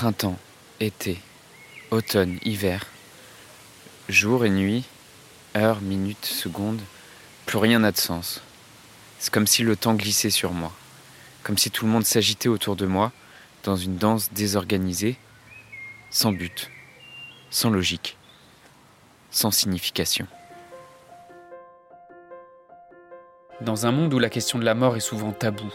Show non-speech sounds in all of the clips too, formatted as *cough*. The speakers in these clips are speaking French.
Printemps, été, automne, hiver, jour et nuit, heures, minutes, secondes, plus rien n'a de sens. C'est comme si le temps glissait sur moi, comme si tout le monde s'agitait autour de moi dans une danse désorganisée, sans but, sans logique, sans signification. Dans un monde où la question de la mort est souvent taboue,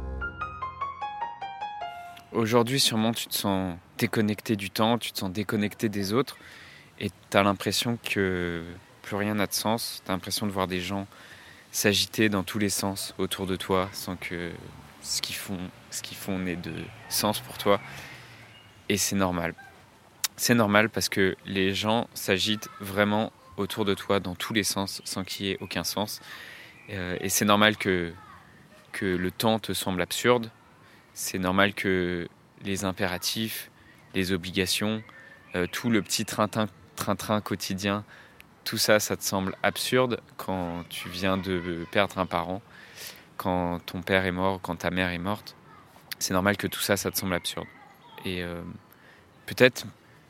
Aujourd'hui, sûrement, tu te sens déconnecté du temps, tu te sens déconnecté des autres, et tu as l'impression que plus rien n'a de sens. Tu as l'impression de voir des gens s'agiter dans tous les sens autour de toi sans que ce qu'ils font, ce qu'ils font n'ait de sens pour toi. Et c'est normal. C'est normal parce que les gens s'agitent vraiment autour de toi dans tous les sens sans qu'il y ait aucun sens. Euh, et c'est normal que, que le temps te semble absurde. C'est normal que les impératifs, les obligations, euh, tout le petit train-train quotidien, tout ça, ça te semble absurde quand tu viens de perdre un parent, quand ton père est mort, quand ta mère est morte. C'est normal que tout ça, ça te semble absurde. Et euh, peut-être,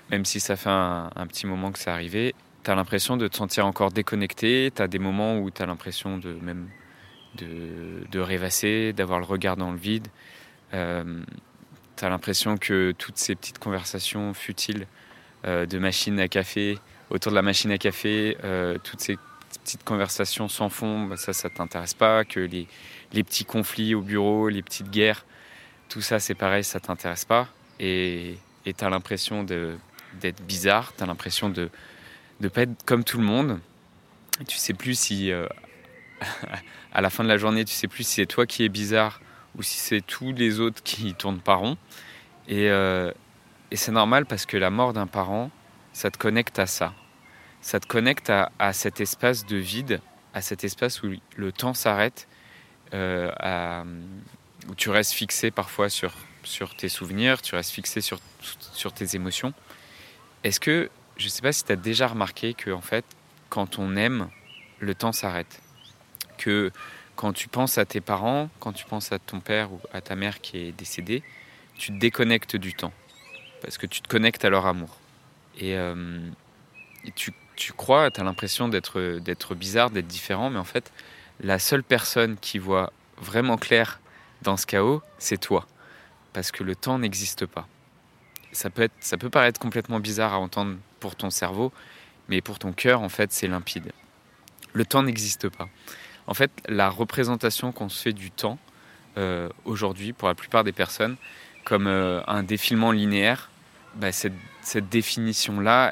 même si ça fait un, petit moment que c'est arrivé, tu as l'impression de te sentir encore déconnecté, tu as des moments où tu as l'impression de même de, rêvasser, d'avoir le regard dans le vide. Euh, tu as l'impression que toutes ces petites conversations futiles euh, de machine à café, autour de la machine à café, euh, toutes ces petites conversations sans fond, bah, ça, ça t'intéresse pas, que les, les, petits conflits au bureau, les petites guerres, tout ça, c'est pareil, ça t'intéresse pas. Et tu as l'impression d'être bizarre, tu as l'impression de ne pas être comme tout le monde. tu sais plus si, euh, *laughs* à la fin de la journée, tu sais plus si c'est toi qui es bizarre ou si c'est tous les autres qui tournent pas rond. Et, euh, et c'est normal parce que la mort d'un parent, ça te connecte à ça ça te connecte à, cet espace de vide, à cet espace où le temps s'arrête, euh, où tu restes fixé parfois sur, sur tes souvenirs, tu restes fixé sur, sur tes émotions. Est-ce que, je ne sais pas si tu as déjà remarqué que, en fait, quand on aime, le temps s'arrête? Que quand tu penses à tes parents, quand tu penses à ton père ou à ta mère qui est décédé, tu te déconnectes du temps. Parce que tu te connectes à leur amour. Et, euh, tu tu crois, tu as l'impression d'être, d'être bizarre, d'être différent, mais en fait, la seule personne qui voit vraiment clair dans ce chaos, c'est toi. Parce que le temps n'existe pas. Ça peut, être, ça peut paraître complètement bizarre à entendre pour ton cerveau, mais pour ton cœur, en fait, c'est limpide. Le temps n'existe pas. En fait, la représentation qu'on se fait du temps, euh, aujourd'hui, pour la plupart des personnes, comme euh, un défilement linéaire, bah, cette, définition-là,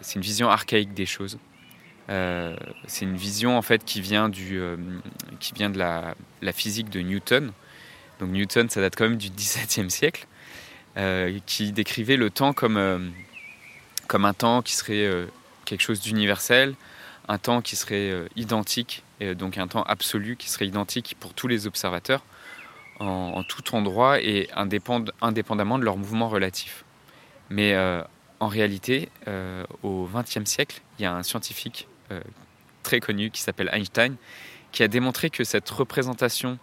c'est une vision archaïque des choses. Euh, c'est une vision en fait qui vient, de la, physique de Newton. Donc Newton, ça date quand même du XVIIe siècle, qui décrivait le temps comme un temps qui serait quelque chose d'universel, un temps qui serait identique, et donc un temps absolu qui serait identique pour tous les observateurs en, tout endroit et indépendamment de leur mouvement relatif. Mais euh, en réalité, euh, au XXe siècle, il y a un scientifique euh, très connu qui s'appelle Einstein qui a démontré que cette représentation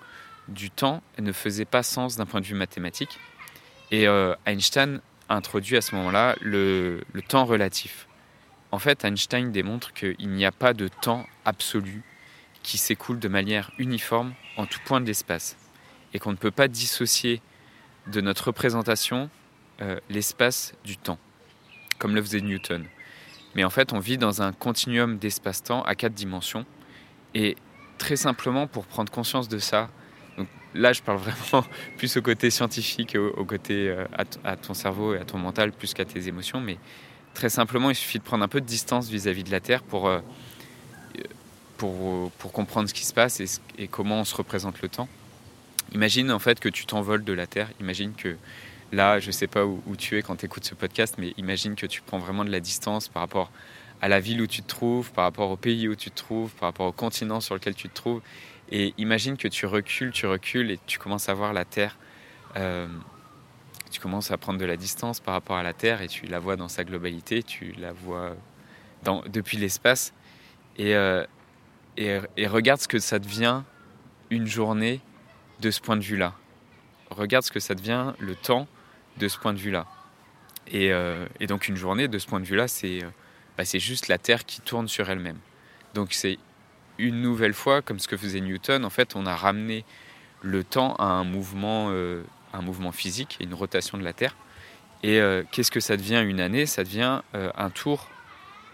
du temps ne faisait pas sens d'un point de vue mathématique. Et Einstein a introduit à ce moment-là le, temps relatif. En fait, Einstein démontre qu'il n'y a pas de temps absolu qui s'écoule de manière uniforme en tout point de l'espace et qu'on ne peut pas dissocier de notre représentation euh, l'espace du temps, comme le faisait Newton. Mais en fait, on vit dans un continuum d'espace-temps à quatre dimensions. Et très simplement, pour prendre conscience de ça, donc là, je parle *laughs* vraiment plus au côté scientifique, au, côté euh, à, ton cerveau et à ton mental, plus qu'à tes émotions. Mais très simplement, il suffit de prendre un peu de distance vis-à-vis de la Terre pour, euh, pour, pour, comprendre ce qui se passe et, comment on se représente le temps. Imagine en fait que tu t'envoles de la Terre. Imagine que Là, je ne sais pas où, tu es quand tu écoutes ce podcast, mais imagine que tu prends vraiment de la distance par rapport à la ville où tu te trouves, par rapport au pays où tu te trouves, par rapport au continent sur lequel tu te trouves. Et imagine que tu recules, tu recules et tu commences à voir la Terre. Euh, tu commences à prendre de la distance par rapport à la Terre et tu la vois dans sa globalité, tu la vois depuis l'espace. Et, euh, et, regarde ce que ça devient une journée de ce point de vue-là. Regarde ce que ça devient le temps de ce point de vue-là. Et, euh, donc une journée de ce point de vue-là, c'est bah, juste la Terre qui tourne sur elle-même. Donc c'est une nouvelle fois, comme ce que faisait Newton, en fait, on a ramené le temps à un mouvement, euh, un mouvement physique, une rotation de la Terre. Et euh, qu'est-ce que ça devient une année? Ça devient euh, un tour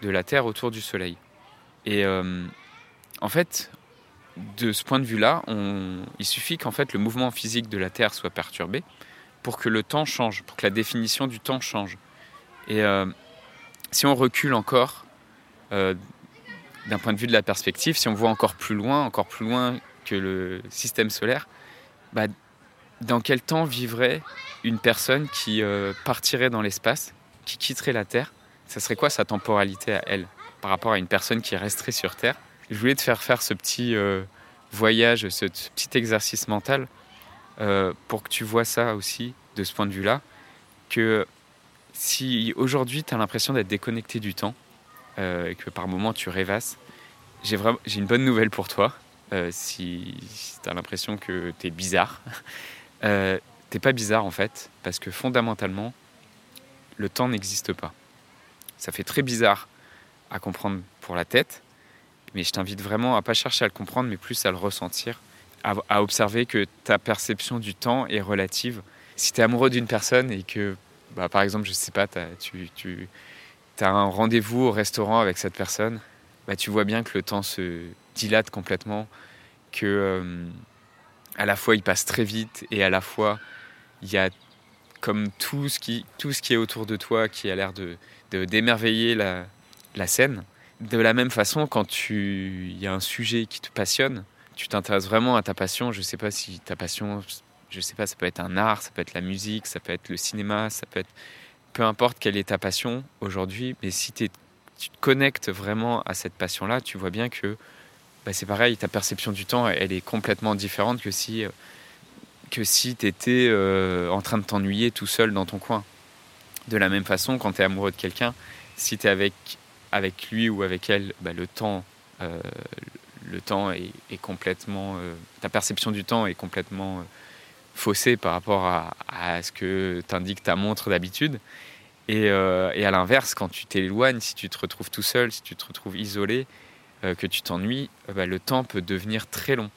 de la Terre autour du Soleil. Et en fait, de ce point de vue-là, il suffit qu'en fait le mouvement physique de la Terre soit perturbé pour que le temps change, pour que la définition du temps change. Et si on recule encore d'un point de vue de la perspective, si on voit encore plus loin, encore plus loin que le système solaire, bah, dans quel temps vivrait une personne qui euh, partirait dans l'espace, qui quitterait la Terre? Ça serait quoi sa temporalité à elle par rapport à une personne qui resterait sur Terre? Je voulais te faire faire ce petit euh, voyage, ce petit exercice mental euh, pour que tu vois ça aussi de ce point de vue-là, que si aujourd'hui tu as l'impression d'être déconnecté du temps, euh, et que par moments tu rêvasses, j'ai une bonne nouvelle pour toi. Euh, si, tu as l'impression que tu es bizarre, *laughs* t'es pas bizarre en fait, parce que fondamentalement, le temps n'existe pas. Ça fait très bizarre à comprendre pour la tête, mais je t'invite vraiment à pas chercher à le comprendre, mais plus à le ressentir, à, observer que ta perception du temps est relative. Si tu es amoureux d'une personne et que, bah, par exemple, je sais pas, tu, as un rendez-vous au restaurant avec cette personne, bah, tu vois bien que le temps se dilate complètement, que euh, à la fois il passe très vite et à la fois il y a comme tout ce qui, tout ce qui est autour de toi qui a l'air de, d'émerveiller la, scène. De la même façon, quand il y a un sujet qui te passionne, tu t'intéresses vraiment à ta passion. Je ne sais pas si ta passion, je sais pas, ça peut être un art, ça peut être la musique, ça peut être le cinéma, ça peut être peu importe quelle est ta passion aujourd'hui, mais si tu te connectes vraiment à cette passion-là, tu vois bien que bah, c'est pareil, ta perception du temps, elle est complètement différente que si, euh, que si tu étais euh, en train de t'ennuyer tout seul dans ton coin. De la même façon, quand tu es amoureux de quelqu'un, si tu es avec, avec lui ou avec elle, bah, le temps, euh, le temps est, complètement. ta perception du temps est complètement faussé par rapport à, ce que t'indique ta montre d'habitude. Et, euh, à l'inverse, quand tu t'éloignes, si tu te retrouves tout seul, si tu te retrouves isolé, euh, que tu t'ennuies, euh, bah, le temps peut devenir très long.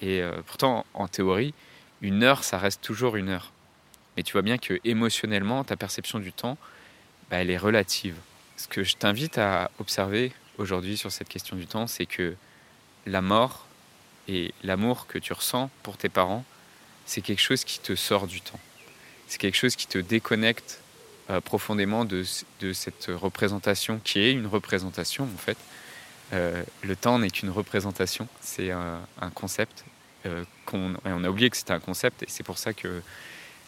Et pourtant, en théorie, une heure, ça reste toujours une heure. Mais tu vois bien que émotionnellement, ta perception du temps, bah, elle est relative. Ce que je t'invite à observer aujourd'hui sur cette question du temps, c'est que la mort et l'amour que tu ressens pour tes parents, c'est quelque chose qui te sort du temps. C'est quelque chose qui te déconnecte euh, profondément de, cette représentation qui est une représentation en fait. Euh, le temps n'est qu'une représentation, c'est un, concept euh, qu'on on a oublié que c'était un concept et c'est pour ça que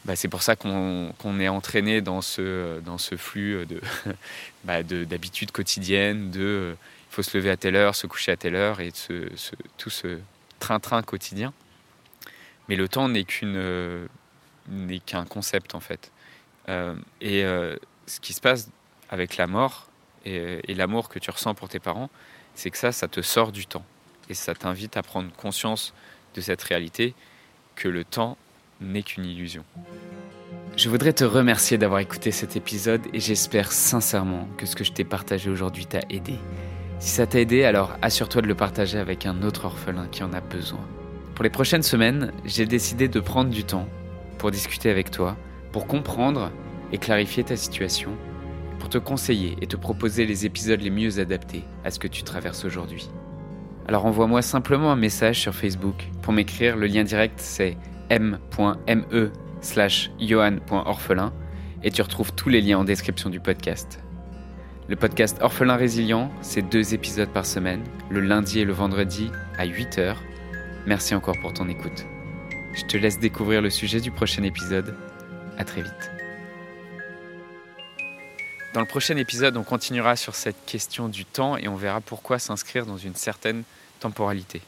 bah, c'est pour ça qu'on est entraîné dans ce, flux de *laughs* bah, d'habitudes quotidiennes, de il faut se lever à telle heure, se coucher à telle heure et tout ce train-train quotidien. Mais le temps n'est euh, qu'un concept en fait. Euh, et euh, ce qui se passe avec la mort et, l'amour que tu ressens pour tes parents, c'est que ça, ça te sort du temps. Et ça t'invite à prendre conscience de cette réalité que le temps n'est qu'une illusion. Je voudrais te remercier d'avoir écouté cet épisode et j'espère sincèrement que ce que je t'ai partagé aujourd'hui t'a aidé. Si ça t'a aidé, alors assure-toi de le partager avec un autre orphelin qui en a besoin. Pour les prochaines semaines, j'ai décidé de prendre du temps pour discuter avec toi, pour comprendre et clarifier ta situation, pour te conseiller et te proposer les épisodes les mieux adaptés à ce que tu traverses aujourd'hui. Alors envoie-moi simplement un message sur Facebook. Pour m'écrire, le lien direct c'est m.me slash johan.orphelin et tu retrouves tous les liens en description du podcast. Le podcast Orphelin Résilient, c'est deux épisodes par semaine, le lundi et le vendredi à 8h Merci encore pour ton écoute. Je te laisse découvrir le sujet du prochain épisode. À très vite. Dans le prochain épisode, on continuera sur cette question du temps et on verra pourquoi s'inscrire dans une certaine temporalité.